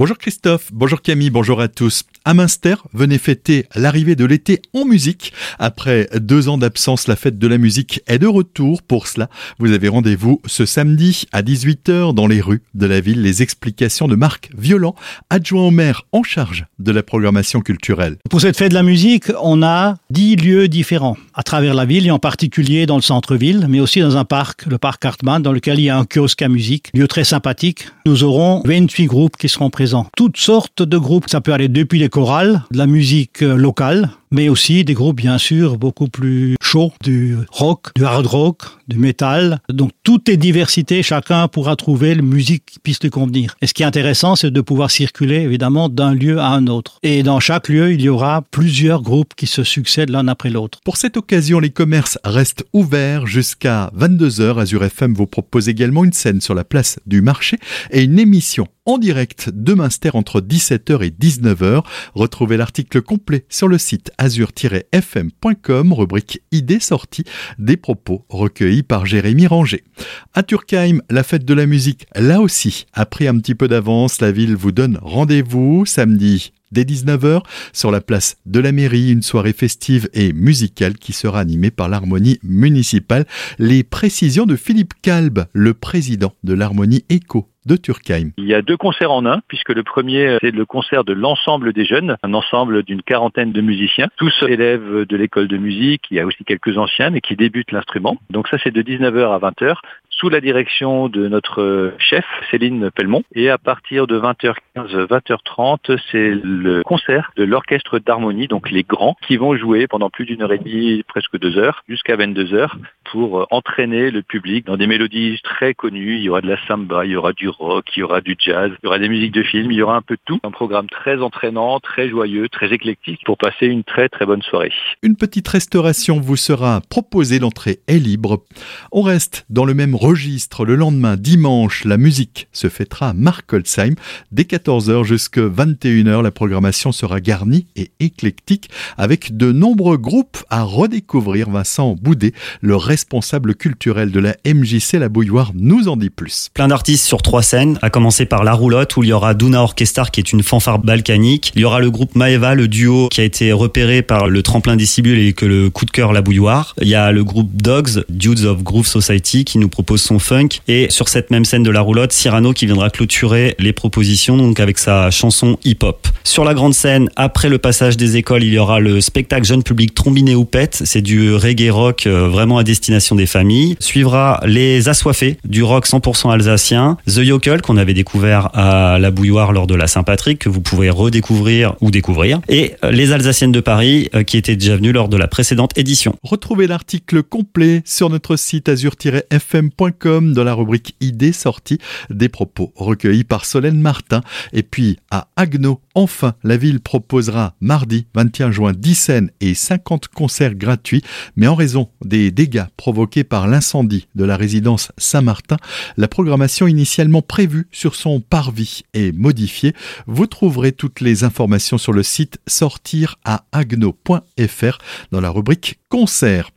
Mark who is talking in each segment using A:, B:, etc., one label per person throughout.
A: Bonjour Christophe, bonjour Camille, bonjour à tous. À Münster, venez fêter l'arrivée de l'été en musique. Après deux ans d'absence, la fête de la musique est de retour. Pour cela, vous avez rendez-vous ce samedi à 18h dans les rues de la ville. Les explications de Marc Violent, adjoint au maire en charge de la programmation culturelle.
B: Pour cette fête de la musique, on a dix lieux différents à travers la ville et en particulier dans le centre-ville, mais aussi dans un parc, le parc Hartmann, dans lequel il y a un kiosque à musique, lieu très sympathique. Nous aurons 28 groupes qui seront présents. Toutes sortes de groupes. Ça peut aller depuis les chorales, de la musique euh, locale, mais aussi des groupes bien sûr beaucoup plus chauds, du rock, du hard rock, du métal. Donc toutes les diversités, chacun pourra trouver la musique qui puisse lui convenir. Et ce qui est intéressant, c'est de pouvoir circuler évidemment d'un lieu à un autre. Et dans chaque lieu, il y aura plusieurs groupes qui se succèdent l'un après l'autre.
A: Pour cette occasion, les commerces restent ouverts jusqu'à 22h. Azure FM vous propose également une scène sur la place du marché et une émission en direct de Münster entre 17h et 19h. Retrouvez l'article complet sur le site azur-fm.com, rubrique idées sorties, des propos recueillis par Jérémy Ranger. À Turkheim, la fête de la musique, là aussi, a pris un petit peu d'avance. La ville vous donne rendez-vous samedi dès 19h sur la place de la mairie, une soirée festive et musicale qui sera animée par l'harmonie municipale. Les précisions de Philippe Kalb, le président de l'harmonie Echo
C: Il y a deux concerts en un, puisque le premier, c'est le concert de l'ensemble des jeunes, un ensemble d'une quarantaine de musiciens, tous élèves de l'école de musique, il y a aussi quelques anciens, mais qui débutent l'instrument. Donc ça, c'est de 19h à 20h sous la direction de notre chef, Céline Pelmont. Et à partir de 20h15, 20h30, c'est le concert de l'orchestre d'harmonie, donc les grands, qui vont jouer pendant plus d'une heure et demie, presque deux heures, jusqu'à 22 heures, pour entraîner le public dans des mélodies très connues. Il y aura de la samba, il y aura du rock, il y aura du jazz, il y aura des musiques de film, il y aura un peu de tout. Un programme très entraînant, très joyeux, très éclectique pour passer une très très bonne soirée.
A: Une petite restauration vous sera proposée, l'entrée est libre. On reste dans le même. Le lendemain, dimanche, la musique se fêtera à Markolsheim. Dès 14h jusqu'à 21h, la programmation sera garnie et éclectique avec de nombreux groupes à redécouvrir. Vincent Boudet, le responsable culturel de la MJC La Bouilloire, nous en dit plus.
D: Plein d'artistes sur trois scènes, à commencer par La Roulotte où il y aura Duna Orchestra qui est une fanfare balkanique. Il y aura le groupe Maeva, le duo qui a été repéré par le tremplin des Cibules et que le coup de cœur La Bouilloire. Il y a le groupe Dogs, Dudes of Groove Society qui nous propose son funk. Et sur cette même scène de la roulotte, Cyrano qui viendra clôturer les propositions donc avec sa chanson hip-hop. Sur la grande scène, après le passage des écoles, il y aura le spectacle jeune public Trombiné ou Pète. C'est du reggae rock euh, vraiment à destination des familles. Suivra les Assoiffés, du rock 100% alsacien. The Yokel qu'on avait découvert à la Bouilloire lors de la Saint-Patrick, que vous pouvez redécouvrir ou découvrir. Et euh, les Alsaciennes de Paris euh, qui étaient déjà venues lors de la précédente édition.
A: Retrouvez l'article complet sur notre site azur-fm.com comme dans la rubrique idées sorties des propos recueillis par Solène Martin. Et puis à Agno, enfin, la ville proposera mardi 21 juin 10 scènes et 50 concerts gratuits, mais en raison des dégâts provoqués par l'incendie de la résidence Saint-Martin, la programmation initialement prévue sur son parvis est modifiée. Vous trouverez toutes les informations sur le site sortir à agno.fr dans la rubrique concerts.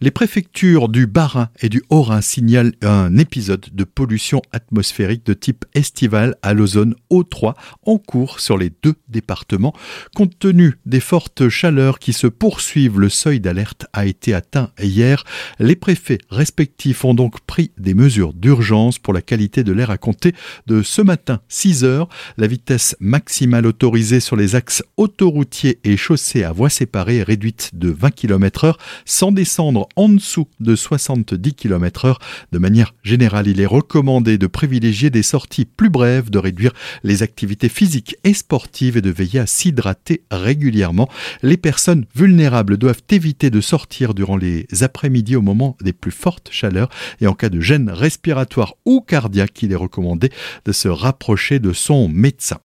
A: Les préfectures du Bas-Rhin et du Haut-Rhin signalent un épisode de pollution atmosphérique de type estival à l'ozone O3 en cours sur les deux départements. Compte tenu des fortes chaleurs qui se poursuivent, le seuil d'alerte a été atteint hier. Les préfets respectifs ont donc pris des mesures d'urgence pour la qualité de l'air à compter de ce matin 6 heures. La vitesse maximale autorisée sur les axes autoroutiers et chaussées à voie séparée est réduite de 20 km heure sans descendre en dessous de 70 km heure. De manière générale, il est recommandé de privilégier des sorties plus brèves, de réduire les activités physiques et sportives et de veiller à s'hydrater régulièrement. Les personnes vulnérables doivent éviter de sortir durant les après-midi au moment des plus fortes chaleurs et en cas de gêne respiratoire ou cardiaque, il est recommandé de se rapprocher de son médecin.